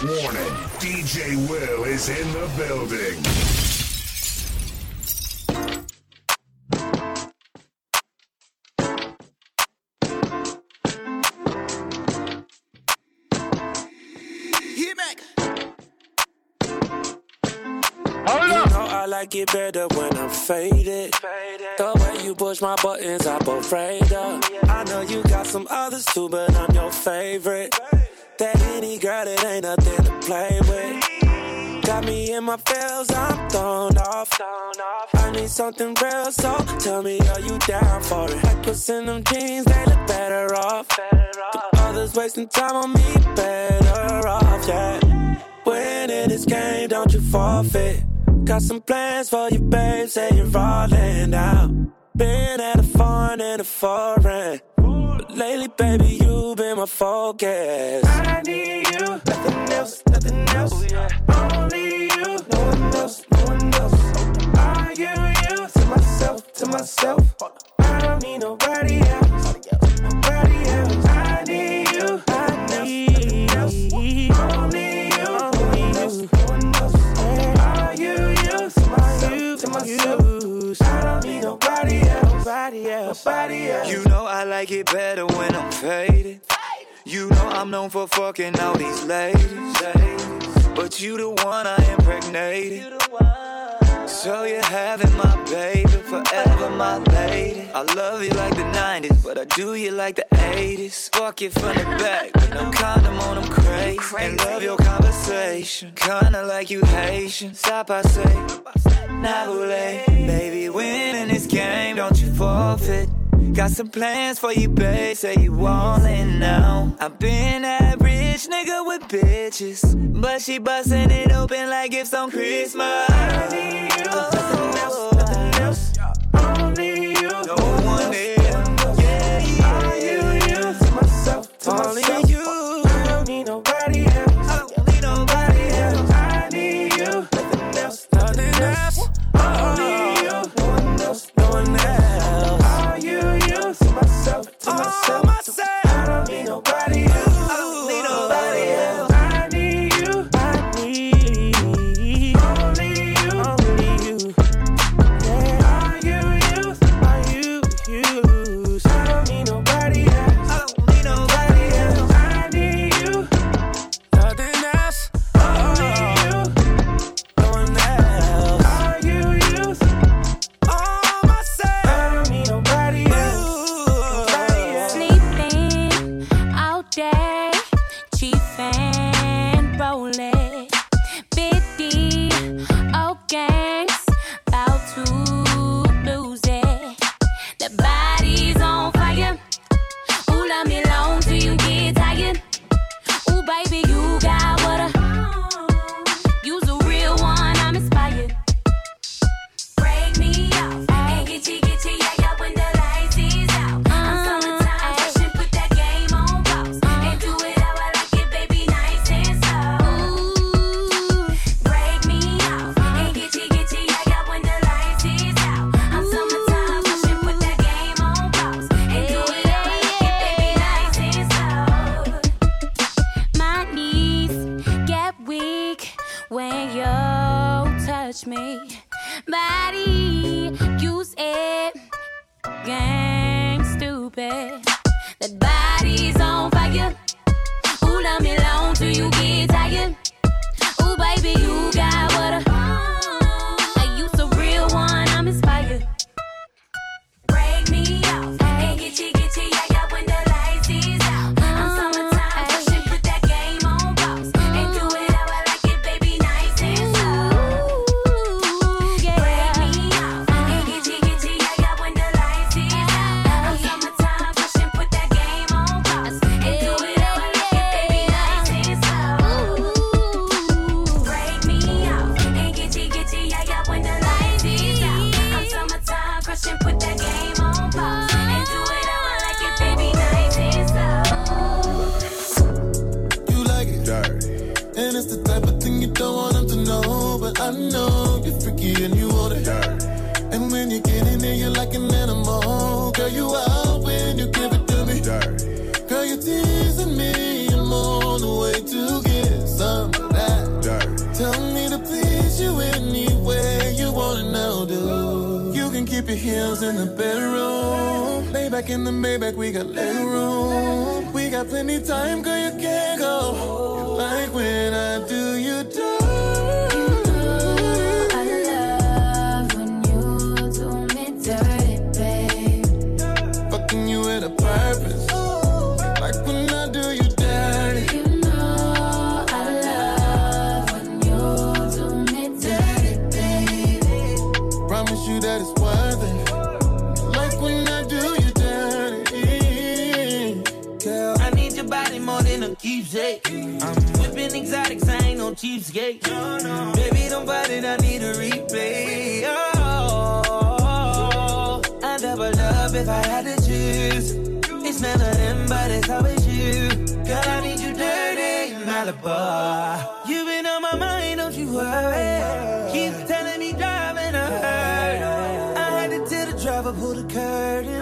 Warning, DJ Will is in the building. I like it better when I'm faded. The way you push my buttons, I'm afraid of. I know you got some others too, but I'm your favorite. That any girl, it ain't nothing to play with. Got me in my feels, I'm thrown off. I need something real, so tell me, are you down for it? Like what's in them jeans, they look better off. The others wasting time on me, better off, yeah. Winning this game, don't you forfeit. Got some plans for you, babe, say you're rolling out. Been at a foreign and a foreign. But lately, baby, you've been my focus. I need you, nothing else, nothing else. Oh, Only you, no one else, no one else. Are you, you, to myself, to myself. I don't need nobody else, nobody else. I need you, I need you. Only you, no one else, no one else. Are you, you, to myself, to myself. I don't need nobody else, nobody else, nobody else. You I like it better when I'm faded. You know I'm known for fucking all these ladies. But you the one I impregnated. So you're having my baby, forever my lady. I love you like the 90s, but I do you like the 80s. Fuck you from the back, with no condom on them crazy. And love your conversation, kinda like you Haitian. Stop, I say, Nabule. Baby, winning this game, don't you forfeit. Got some plans for you, babe. Say you wallin' now. I've been rich nigga with bitches, but she bustin' it open like gifts on Christmas. I need you, nothing when you touch me. Body, use it, gang stupid. Back in the Maybach, we got leg room. We got plenty time, girl, you can't go. Like when I do, you keepsake. I'm whipping exotics, I ain't no cheapskate. Baby, don't bite it, I need a replay. Oh, I never love if I had to choose. It's of them, but it's always you. Girl, I need you dirty Malibu. You've been on my mind, don't you worry. Keep telling me driving a hurt. I had to tell the driver pull the curtain.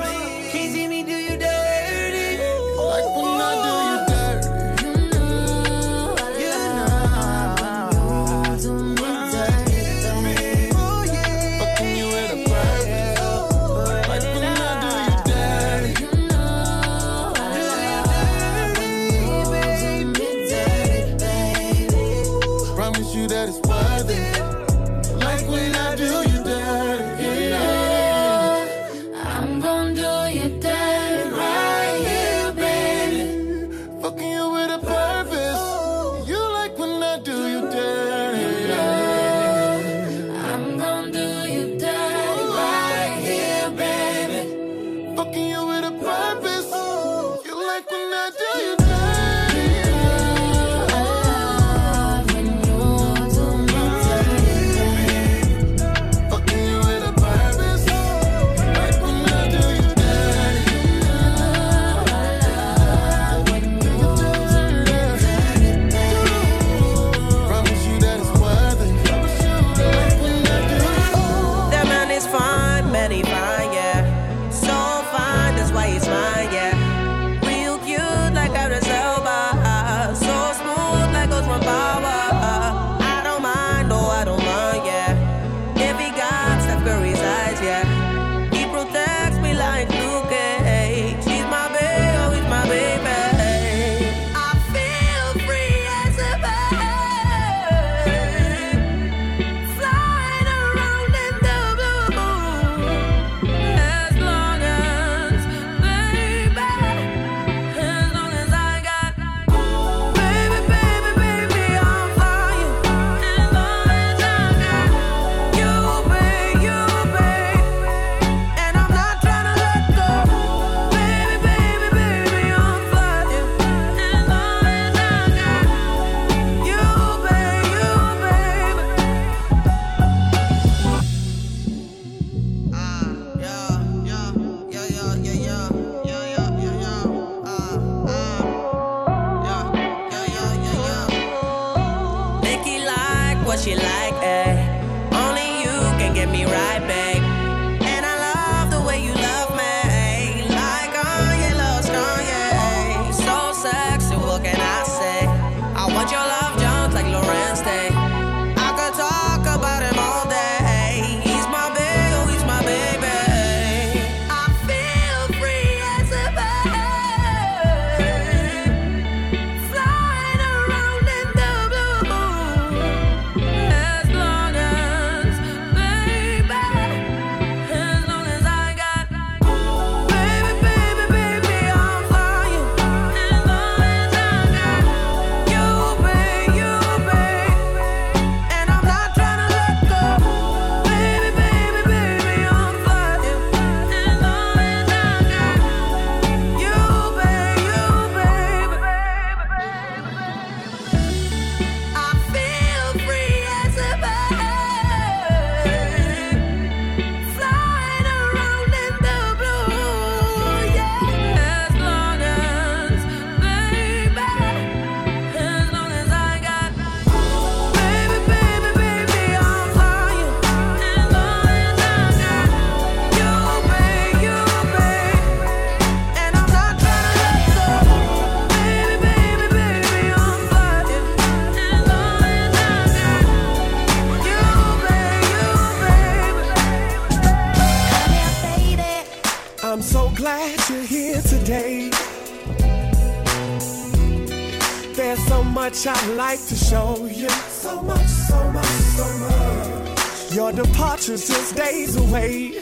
Days away.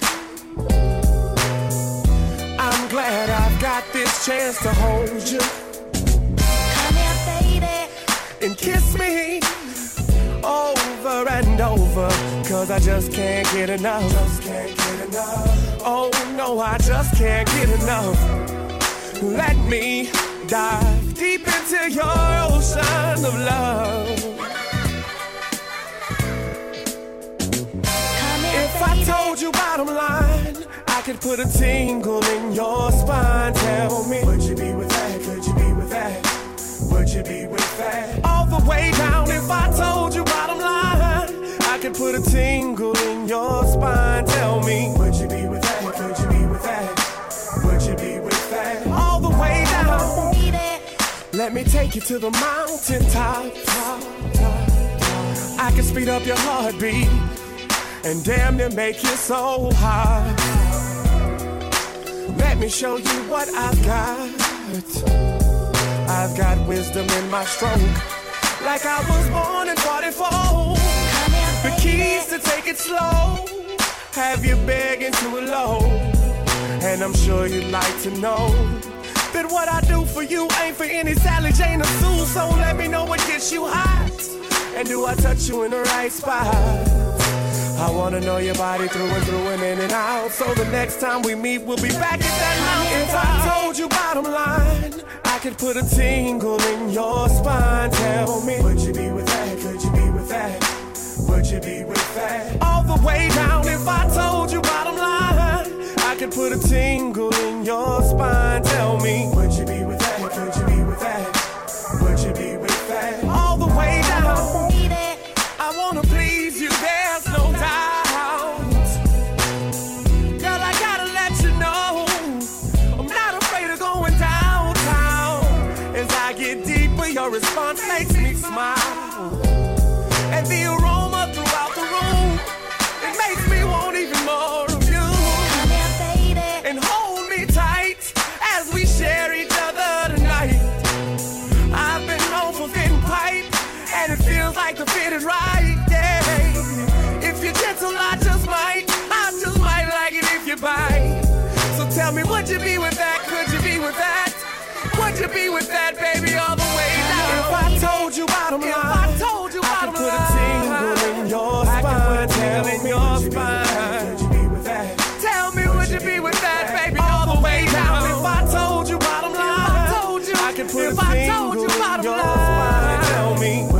I'm glad I've got this chance to hold you. Come here, baby. And kiss me over and over. Cause I just can't get enough. Just can't get enough. Oh no, I just can't get enough. Let me dive deep into your ocean of love. Could put a tingle in your spine. Tell me, would you be with that? Could you be with that? Would you be with that? All the way down. If I told you bottom line, I could put a tingle in your spine. Tell me, would you be with that? Could you be with that? Would you be with that? All the way down. Let me take you to the mountain top. I can speed up your heartbeat and damn near make you so high. Let me show you what I've got. I've got wisdom in my stroke, like I was born in 44. Come here, The keys to take it slow, have you begging too low. And I'm sure you'd like to know that what I do for you ain't for any Sally Jane or Sue. So let me know what gets you hot. And do I touch you in the right spot? I wanna know your body through and through and in and out. So the next time we meet, we'll be back at that mountain. If I told you bottom line, I could put a tingle in your spine. Tell me, would you be with that? Could you be with that? Would you be with that? All the way down. If I told you bottom line, I could put a tingle in your spine. Tell me, would if I told you bottom line. Tell me,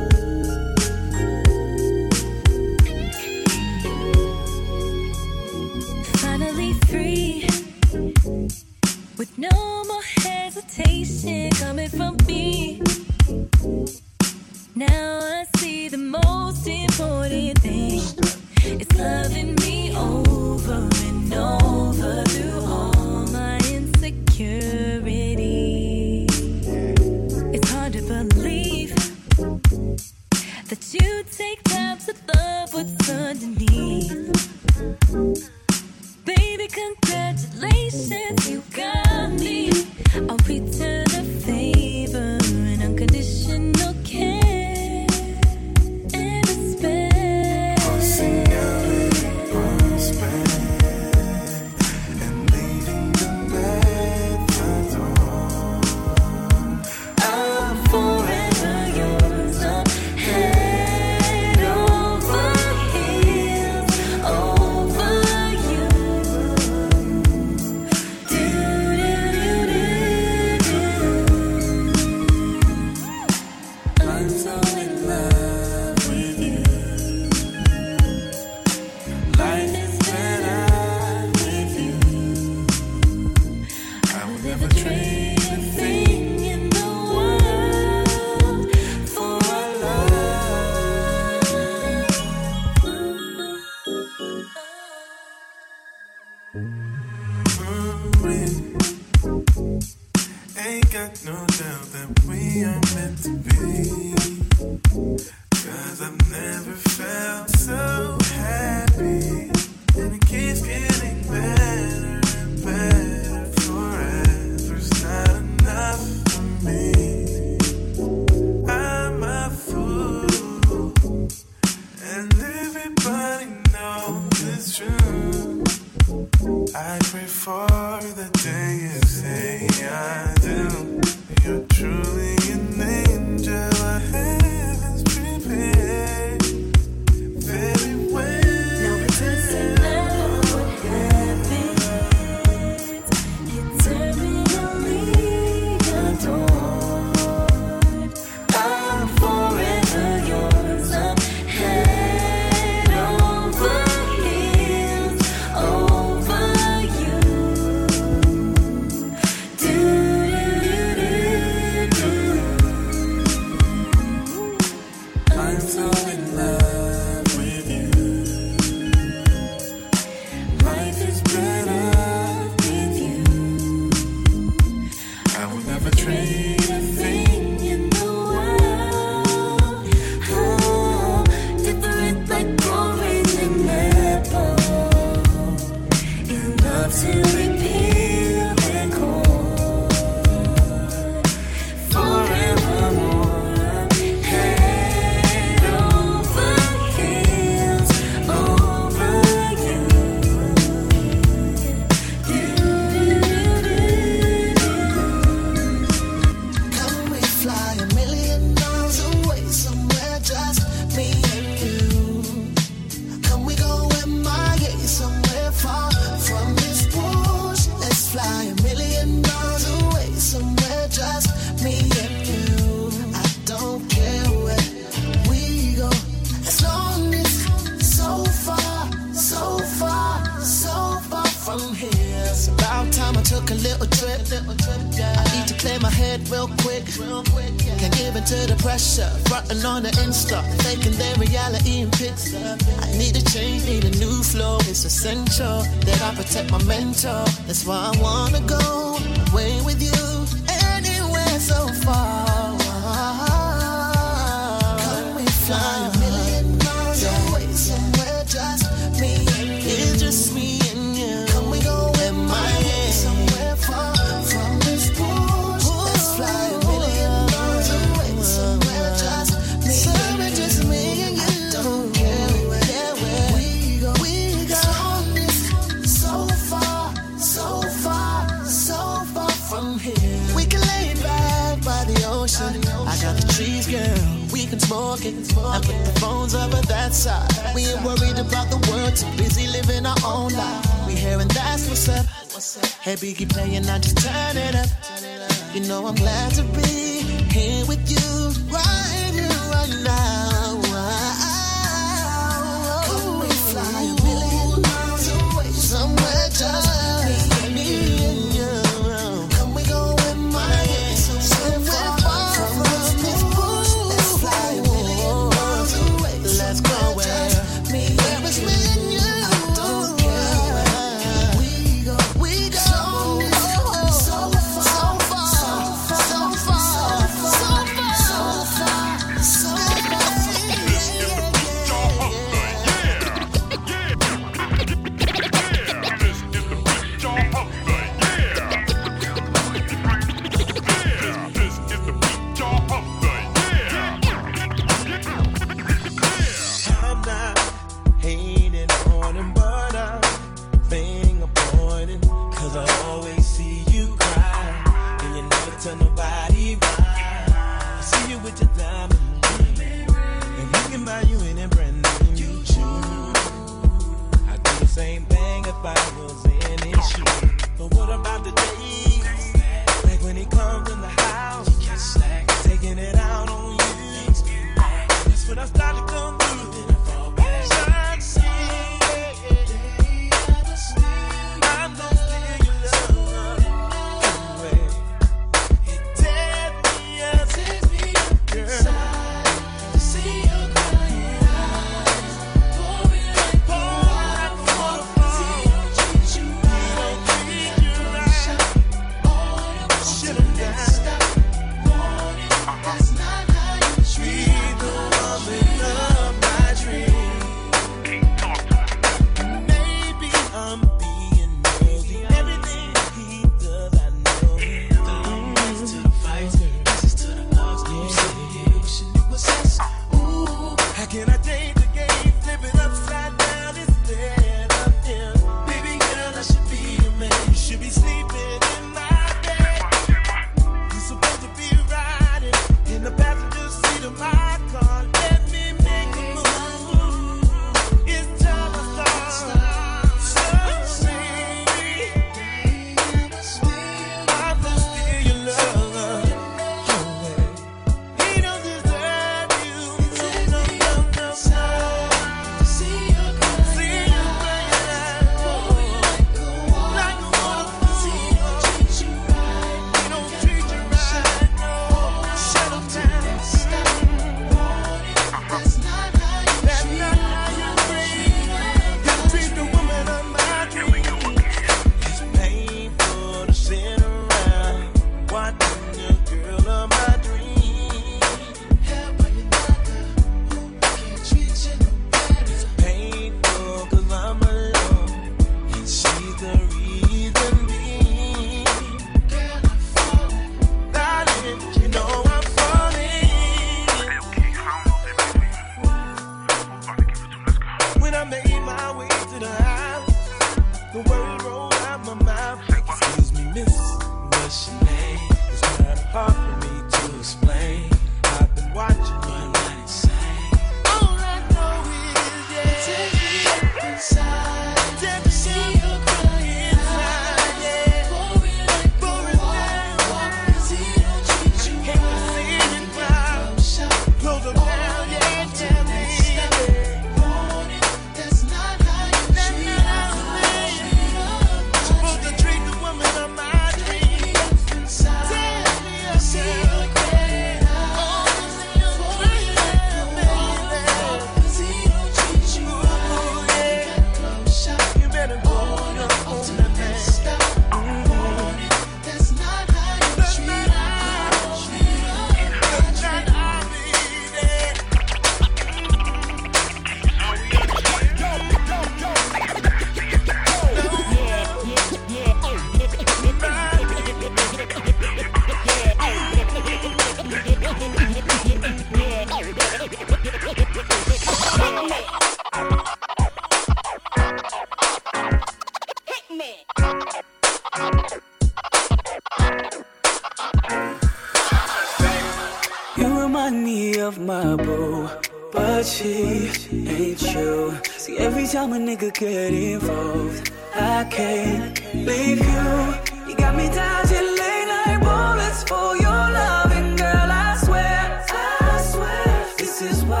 time a nigga get involved, I can't leave you. You got me dodging late night bullets for your loving, girl. I swear, I swear, this is why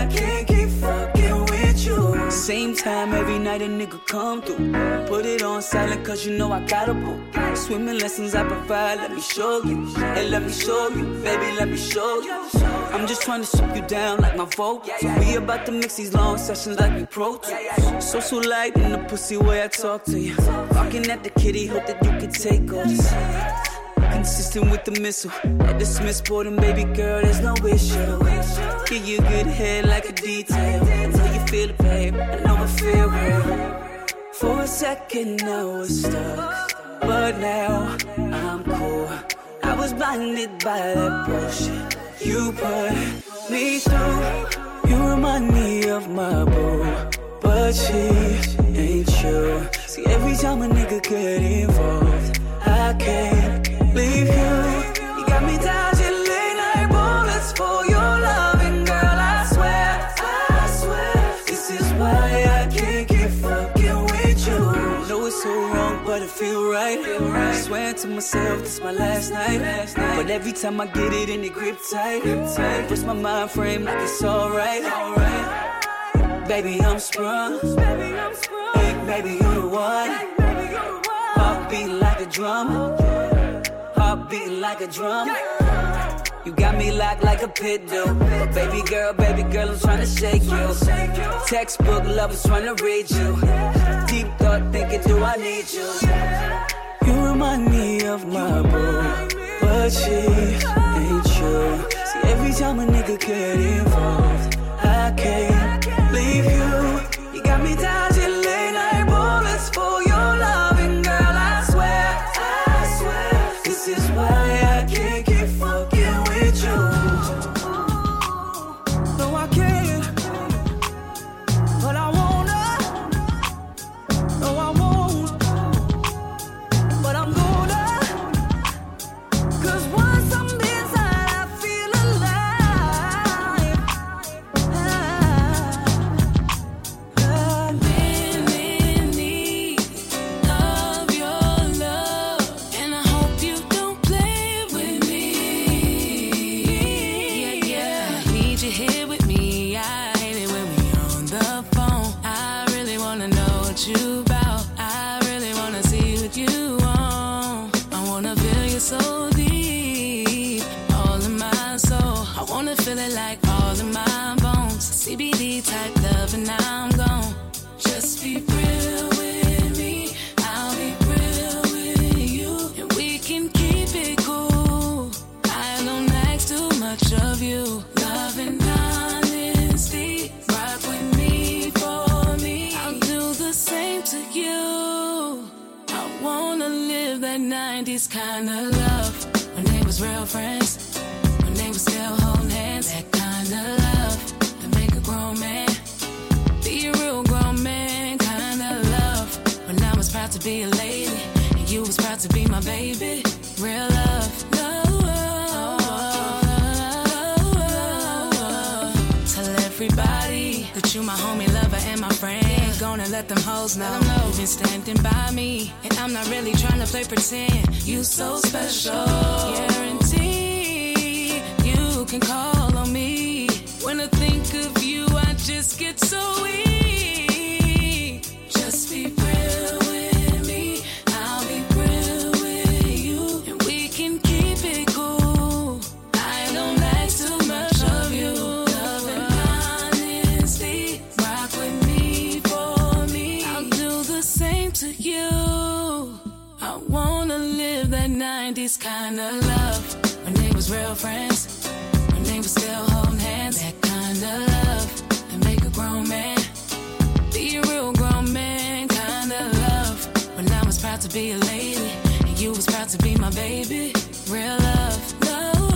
I can't keep fucking with you. Same time every night a nigga come through. Put it on silent cause you know I got a boo. Swimming lessons I provide, let me show you. Hey, let me show you, baby, let me show you. I'm just trying to strip you down like my vote. So We about to mix these long sessions like we pro. So, so light in the pussy way I talk to you. Barking at the kitty, hope that you can take all. Consistent with the missile. At the Smith boarding, baby girl, there's no issue. Give you good head like a detail. How you feel it, babe? I know it feel real. For a second, I was stuck. But now I'm cool. I was blinded by that bullshit you put me through. You remind me of my boo, but she ain't you. See, every time a nigga get involved, I can't to myself, this my last night. But every time I get it in the grip tight, puts my mind frame like it's alright. Baby, I'm sprung. Hey, baby, you the one. Heartbeat like a drum. Heartbeat like a drum. You got me locked like a pit. But baby girl, baby girl, I'm trying to shake you. Textbook lovers trying to read you. Deep thought thinking, do I need you? Remind of my boo, but she ain't you. See, every time a nigga get involved, I can't leave you. You got me dodging feel it like all in my bones. CBD type love, and I'm gone. Just be real with me. I'll be real with you, and we can keep it cool. I don't ask too much of you. Love and honesty, rock with me for me. I'll do the same to you. I wanna live that 90s kind of love when they was real friends, to be a lady, and you was proud to be my baby. Real love, love. Tell everybody that you my homie, lover, and my friend. Ain't gonna let them hoes know you've been standing by me, and I'm not really trying to play pretend. You so special, guarantee you can call on me. When I think of you, I just get so weak. Just be real. 90s kind of love. When they was real friends, when they was still holding hands. That kind of love that make a grown man be a real grown man kind of love. When I was proud to be a lady, and you was proud to be my baby. Real love, love.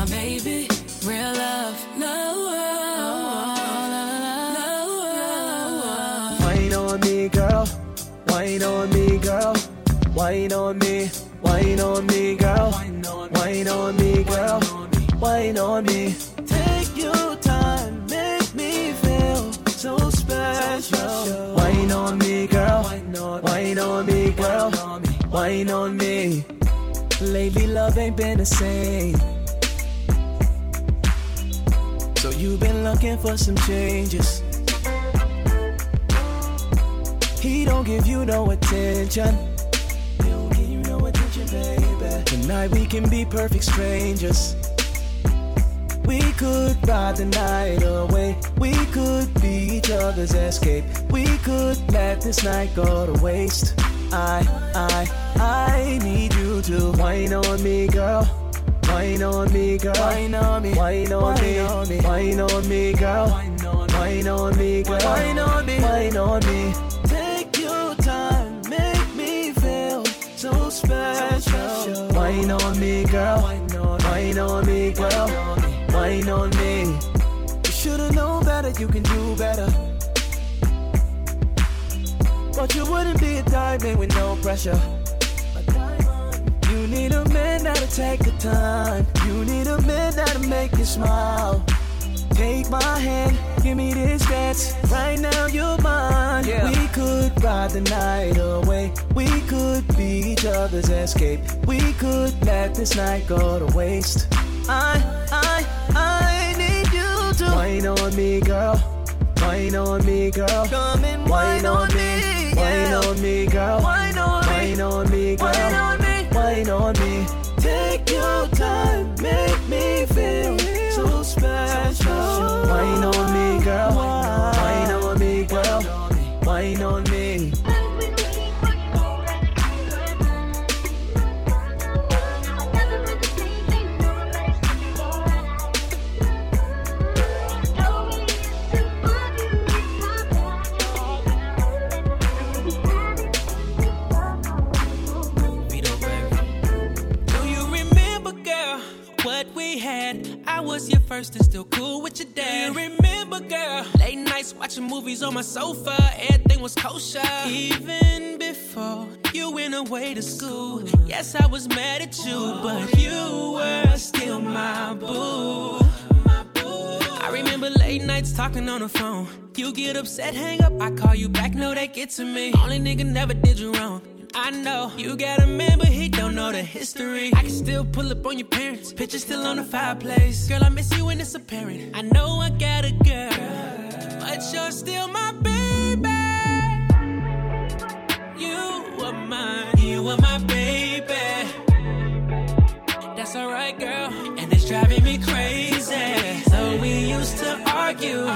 My baby. Real love, love. Wine on me, girl. Wine on me, girl. Wine on me. Wine on me, girl. Wine on me, girl. Wine on me. Take your time, make me feel so special. Wine on me, girl. Wine on me, girl. Wine on me. Lately, love ain't been the same. You've been looking for some changes. He don't give you no attention. He don't give you no attention, baby. Tonight we can be perfect strangers. We could ride the night away. We could be each other's escape. We could let this night go to waste. I, I, I need you to wine on me, girl. Wine on me, girl. Wine on me. Wine on me. Wine on me, girl. Wine on me, girl. Wine on me. Wine on me. Take your time, make me feel so special. Wine on me, girl. Wine on me, girl. Wine on me. You should've known better, you can do better. But you wouldn't be a diamond with no pressure. You need a man that'll take the time. You need a man that'll make you smile. Take my hand, give me this dance. Right now you're mine. We could ride the night away. We could be each other's escape. We could let this night go to waste. I, I, I need you to wine on me, girl. Wine on me, girl. Come and wine, on me. Wine on me, girl. Wine on me. Wine on me, girl. Wine on me. Wine on me. Take your time, make me feel so special. Wine on me, girl. Wine on me, girl. Wine on me. First and still cool with your dad. You remember, girl, late nights watching movies on my sofa, everything was kosher. Even before you went away to school, yes, I was mad at you, but you were still my boo. I remember late nights talking on the phone. You get upset, hang up. I call you back, no, they get to me. Only nigga never did you wrong. I know you got a man, but he don't know the history. I can still pull up on your parents, pictures still on the fireplace. Girl, I miss you when it's apparent. I know I got a girl, but you're still my baby. You were mine, you were my baby. That's alright, girl, and it's driving me crazy. So we used to argue,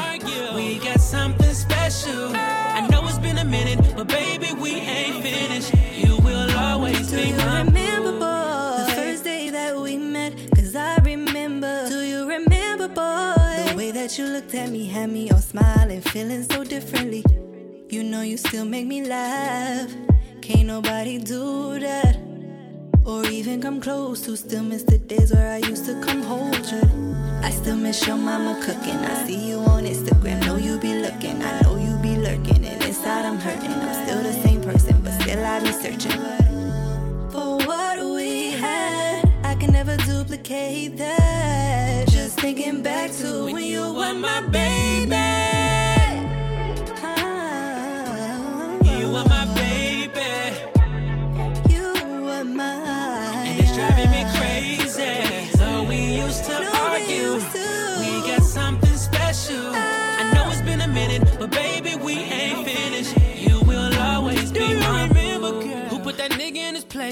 we got something special. I know it's been a minute, but baby, we ain't finished. You remember, boy? The first day that we met, I remember. Do you remember, boy? The way that you looked at me had me all smiling, feeling so differently. You know you still make me laugh. Can't nobody do that. or even come close to. Still miss the days where I used to come hold you. I still miss your mama cooking. I see you on Instagram, know you be looking. I know you be lurking, and inside I'm hurting. I'm still the same person, but still I be searching. For what we had, I can never duplicate that. Just thinking back to when you were my baby.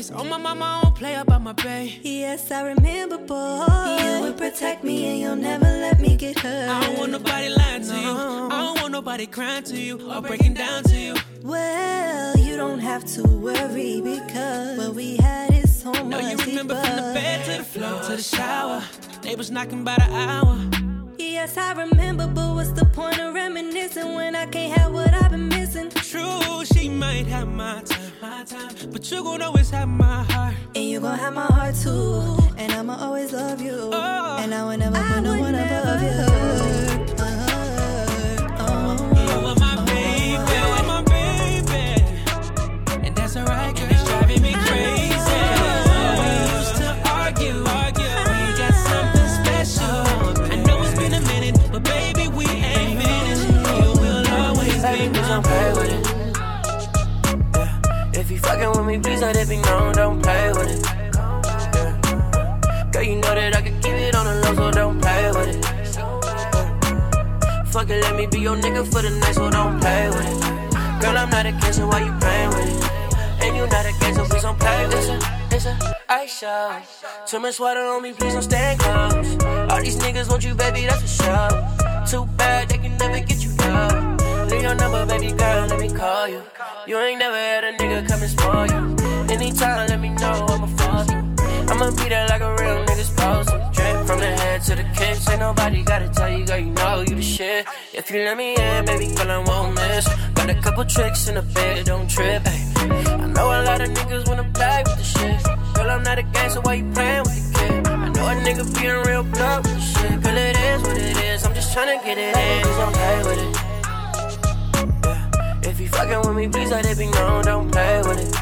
Place? Oh, my mama, I don't play about my bae. Yes, I remember, boy. You would protect me and you'll never let me get hurt. I don't want nobody lying to you. I don't want nobody crying to you or breaking down to you. Well, you don't have to worry because what we had is so No, much you remember deeper. from the bed to the floor to the shower. Neighbors knocking by the hour. Yes, I remember, but what's the point of reminiscing when I can't have what I've been missing? True, she might have my time, my time, but you gon' always have my heart. And you gon' have my heart too. And I'ma always love you. Oh. And I will never put no one above you. You fucking with me, please let it be known, don't play with it. Yeah. Girl, you know that I can keep it on the low, so don't play with it. Yeah. Fuck it, let me be your nigga for the night, so don't play with it. Girl, I'm not against it, why you playing with it? And you not against it, please don't play with it. It's a ice show. Too much water on me, please don't stand close. All these niggas want you, baby, that's for sure. Too bad they can never get you your number, baby girl, let me call you. You ain't never had a nigga come and spoil you. Anytime, let me know, I'ma fall you. I'ma be there like a real nigga supposed to. Drip from the head to the kicks. Ain't nobody gotta tell you, girl, you know you the shit. If you let me in, baby girl, I won't miss. Got a couple tricks in the bed, don't trip. Ay. I know a lot of niggas wanna play with the shit. Girl, I'm not a gangster, why you playing with the kid? I know a nigga being real blunt with the shit. Girl, it is what it is. I'm just tryna get it in. Don't play with it. Fucking with me, please let it be known, don't play with it.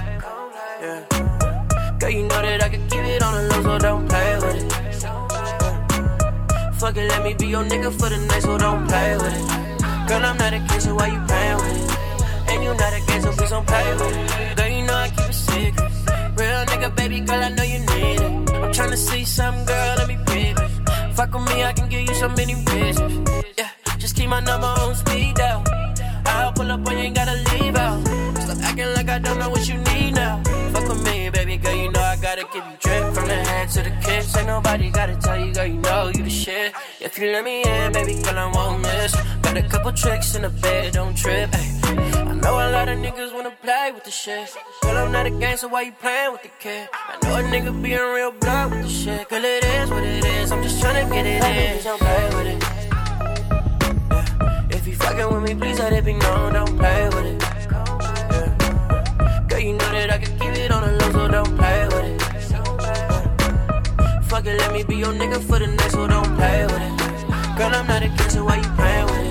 Yeah. Girl, you know that I can keep it on the low, so don't play with it. Yeah. Fuck it, let me be your nigga for the night, so don't play with it. Girl, I'm not against it, why you playing with it? And you not against it, please don't play with it. Girl, you know I keep it secret. Real nigga, baby girl, I know you need it. I'm tryna see something, girl, let me it. Fuck with me, I can give you so many bitches. Yeah, just keep my number on speed down. I'll pull up when you ain't gotta leave out. Stop acting like I don't know what you need now. Fuck with me, baby girl, you know I gotta give you drip from the head to the kiss. Ain't nobody gotta tell you, girl, you know you the shit. If you let me in, baby girl, I won't miss. Got a couple tricks in the bed, don't trip. Ay. I know a lot of niggas wanna play with the shit. Girl, I'm not a gangster, why you playing with the kid? I know a nigga being real blunt with the shit. Girl, it is what it is, I'm just tryna get it in. Don't play with it. You fucking with me, please let it be known, don't play with it. Yeah. Girl, you know that I can keep it on the low, so don't play with it. Fuck it, let me be your nigga for the night, so don't play with it. Girl, I'm not against it, why you playing with it?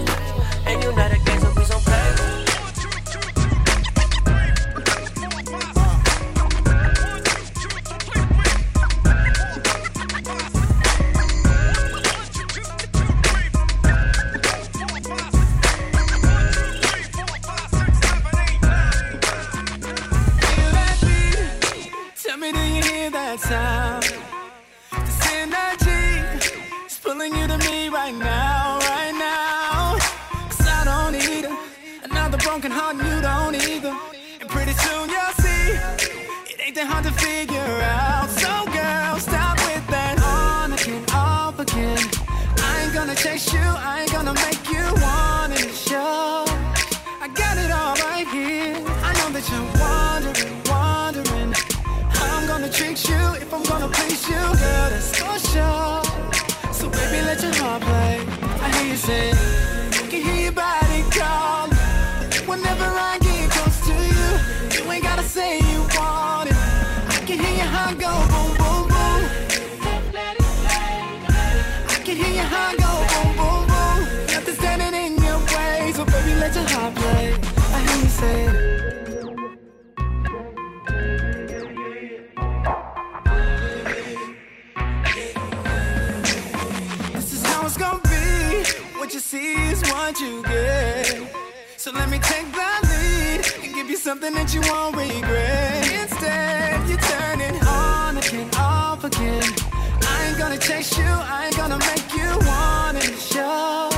attention. I ain't gonna chase you, I ain't gonna make you want it. Show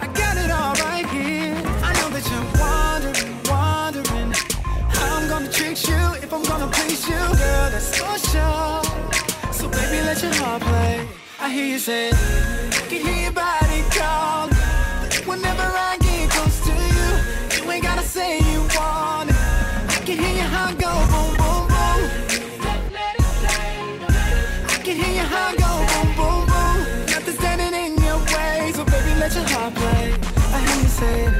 I got it all right here. I know that you're wondering, wondering how I'm gonna treat you if I'm gonna please you, girl. That's for sure. So baby, let your heart play. I hear you say, I can hear your body call. Whenever I get close to you, you ain't gotta say you want it. I can hear your heart go. say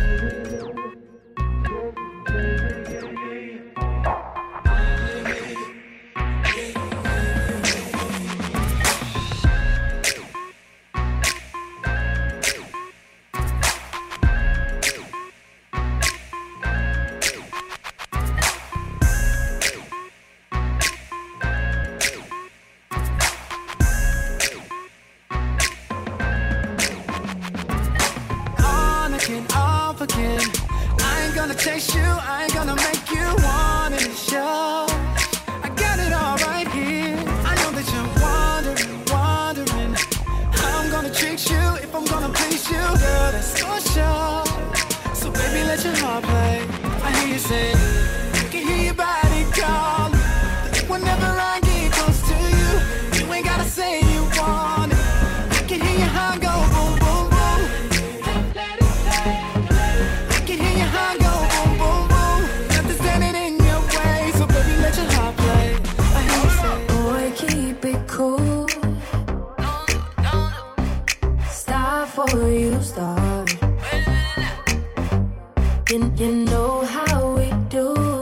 You, you know how we do.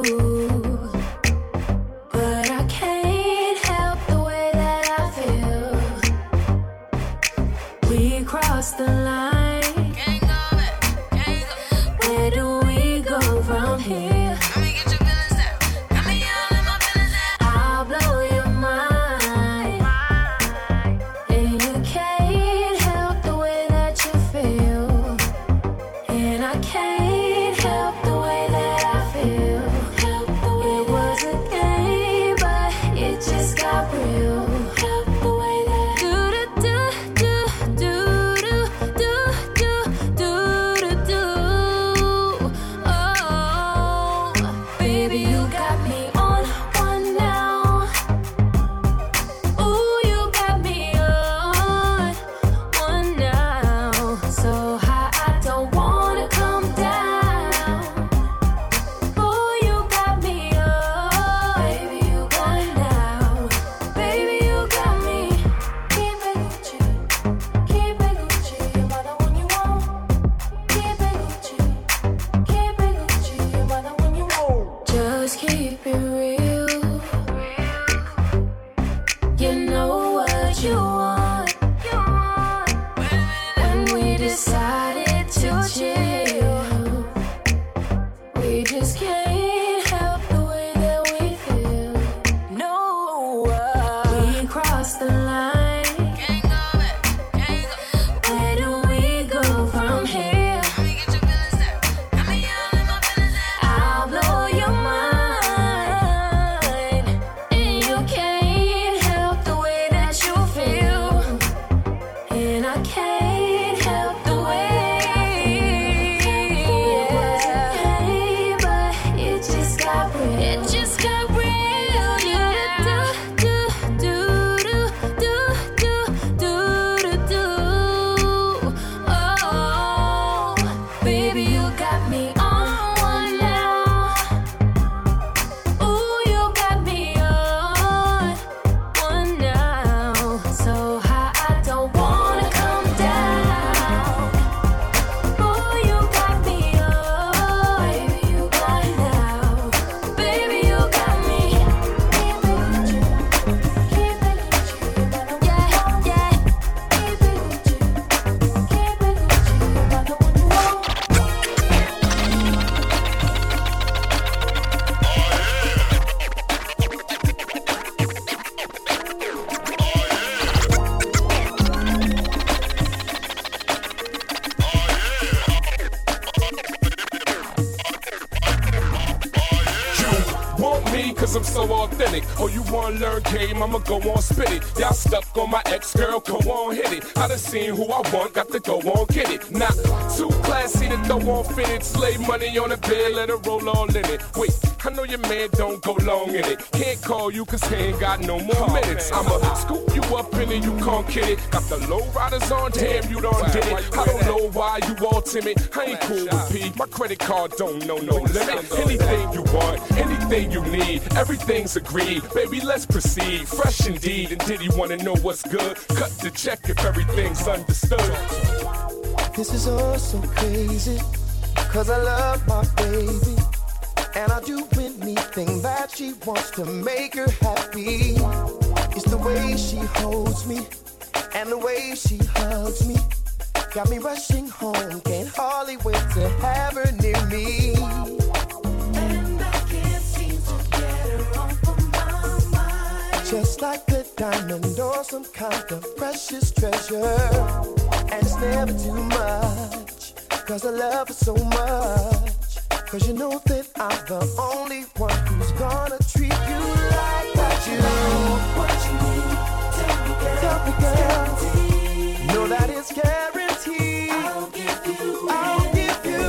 In it. Can't call you cause he ain't got no more minutes. I'ma scoop you up in it, you can't kid it. Got the low riders on, damn, you done did it. I don't know why you all timid. I ain't cool with P. My credit card don't know no limit. Anything you want, anything you need, everything's agreed. Baby, let's proceed. Fresh indeed. And did he wanna know what's good? Cut the check if everything's understood. This is all so crazy. Cause I love my baby. Do anything that she wants to make her happy. It's the way she holds me and the way she hugs me. Got me rushing home, can't hardly wait to have her near me. And I can't see what her own mind. Just like a diamond or some kind of precious treasure. And it's never too much. Cause I love her so much. Cause you know that I'm the only one who's gonna treat you like that. You know what you need. Tell me, girl. Tell me, girl. Know that it's guaranteed. I'll give you. I'll give you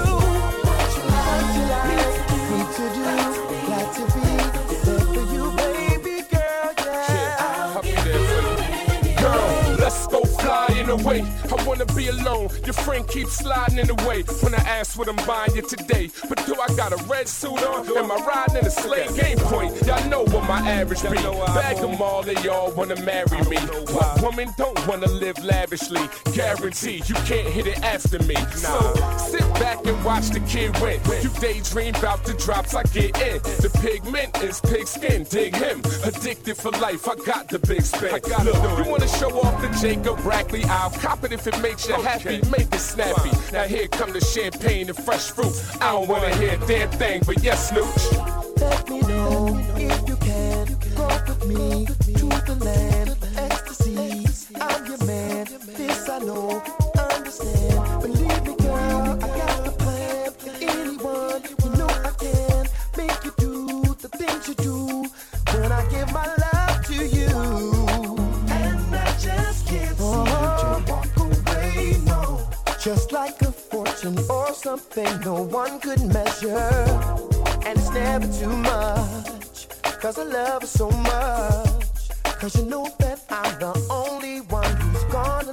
what you like me to do. Glad to be there for you, baby girl. Yeah. I'll give you. Girl, let's go flying away. I wanna be alone. Your friend keeps sliding in the way. When I ask what I'm buying you today, but do I got a red suit on? Am I riding in a sleigh? Game point. Y'all know what my average be. Bag them all, they all wanna marry me. What woman don't wanna live lavishly? Guarantee you can't hit it after me. So sit back and watch the kid win. You daydream about the drops I get in. The pigment is pig skin. Dig him. Addicted for life. I got the big spin. Look, you wanna show off the Jacob bracelet? I'll cop it if it makes you happy. Make it snappy. Now here come the champagne and fresh fruit. I don't wanna hear a damn thing, but yes, Snooch. Let me know if you can go with me to the land of ecstasy. I'm your man, this I know, understand. Believe me, girl, I got the plan. Anyone, you know I can make you do the things you do when I give my love to you. And I just can't see you walk away, no. Just like a or something no one could measure. And it's never too much. Cause I love her so much. Cause you know that I'm the only one who's gonna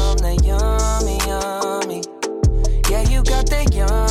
yummy, yummy. Yeah, you got that yummy.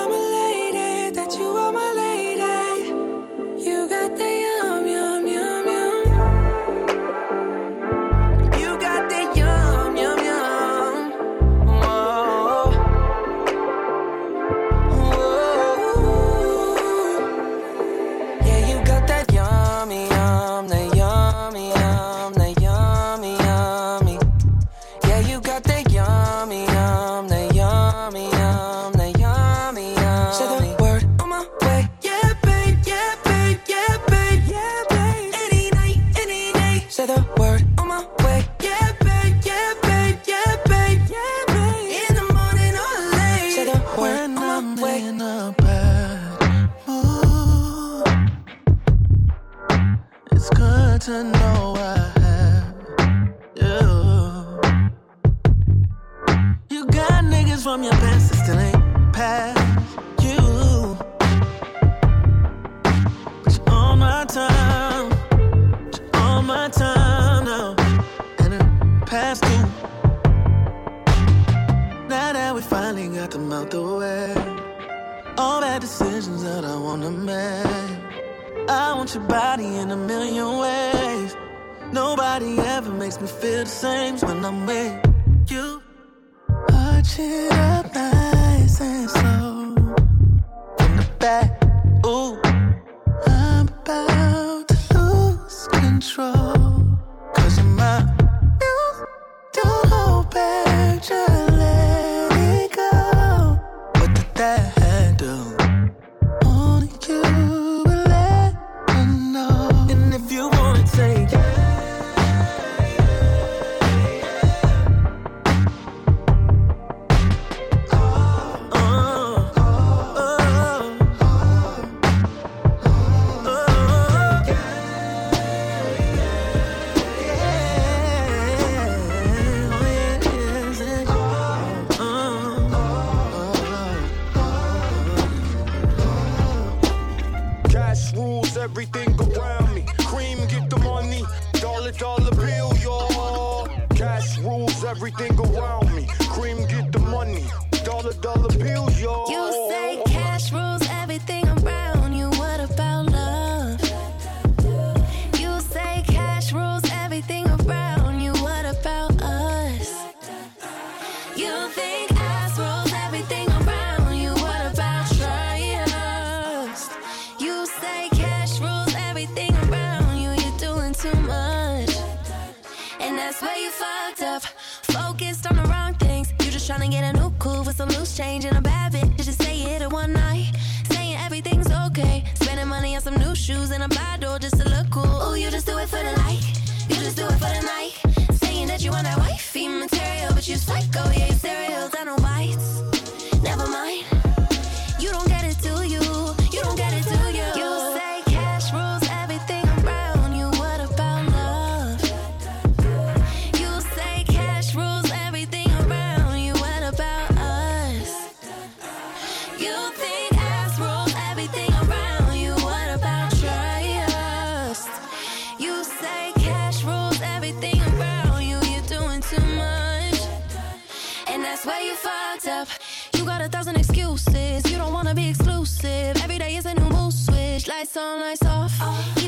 lights, sunlights off. Oh.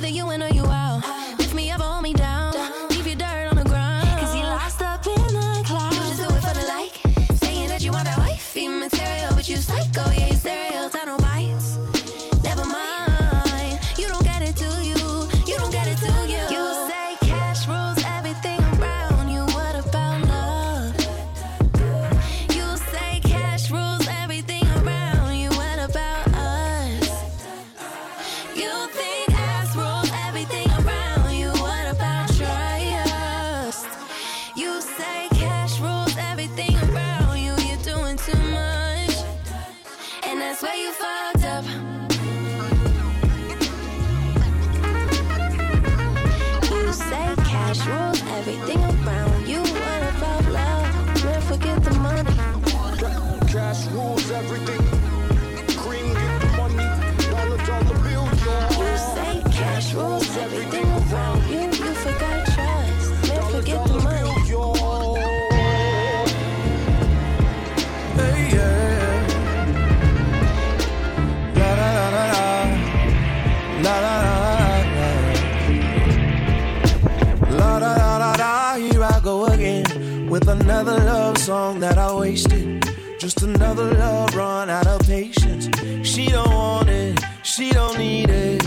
another love run out of patience. She don't want it, she don't need it.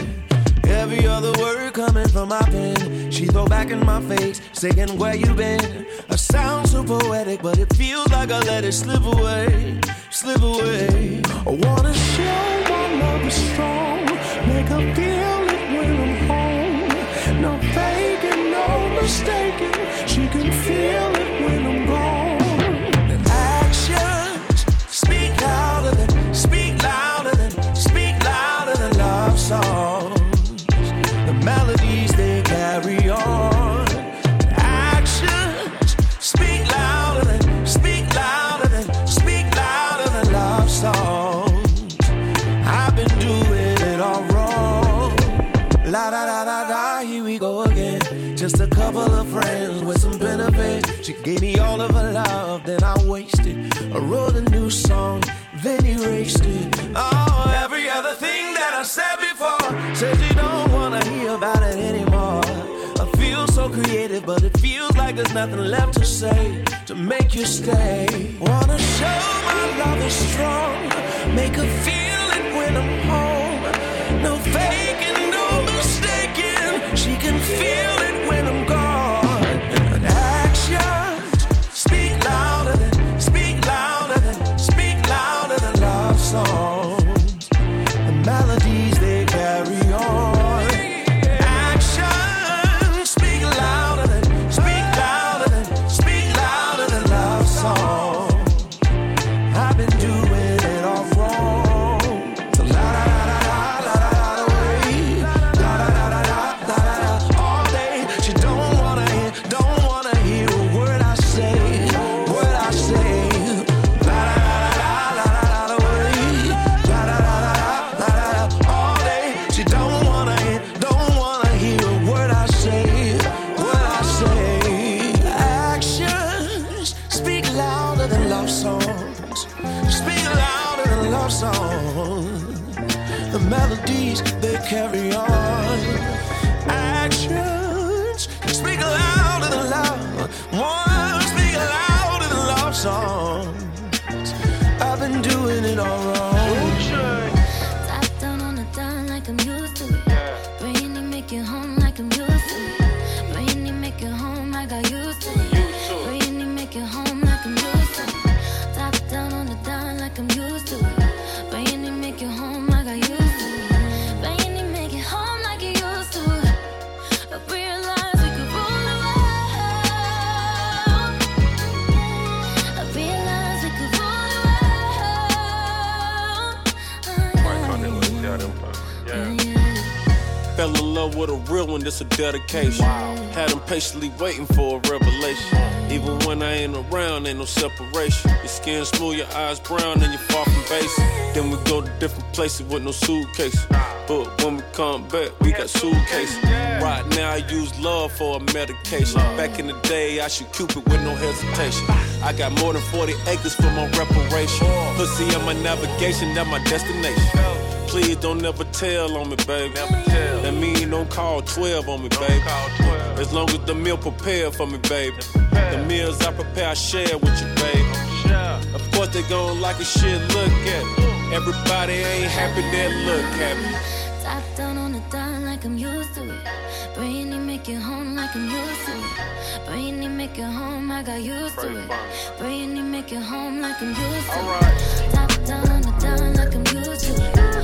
Every other word coming from my pen, she throw back in my face, saying where you been. I sound so poetic, but it feels like I let it slip away, slip away. I wanna show my love is strong, make her feel it when I'm home. No faking, no mistaking, she can feel it when. wrote a new song, then erased it. Oh, every other thing that I said before says you don't wanna hear about it anymore. I feel so creative, but it feels like there's nothing left to say to make you stay. Wanna show my love is strong, make her feel it when I'm home. No faking, no mistaking, she can feel. with a real one, this a dedication. Wow. Had them patiently waiting for a revelation. Even when I ain't around, ain't no separation. Your skin smooth, your eyes brown, and you're far from basic. Then we go to different places with no suitcase. But when we come back, we got suitcases. Right now, I use love for a medication. Back in the day, I should cupid with no hesitation. I got more than 40 acres for my reparation. Pussy on my navigation, that my destination please don't never tell on me, baby. That mean don't call 12 on me, baby. As long as the meal prepared for me, baby. The meals I prepare, I share with you, baby. Of course they gon' like a shit, look at me. Everybody ain't happy that look happy. Top down on the dime like I'm used to it. Brain you make it home like I'm used to it. Brain you make it home, I got used to it. Brain you make it home like I'm used to it. Top down on the dime like I'm used to it.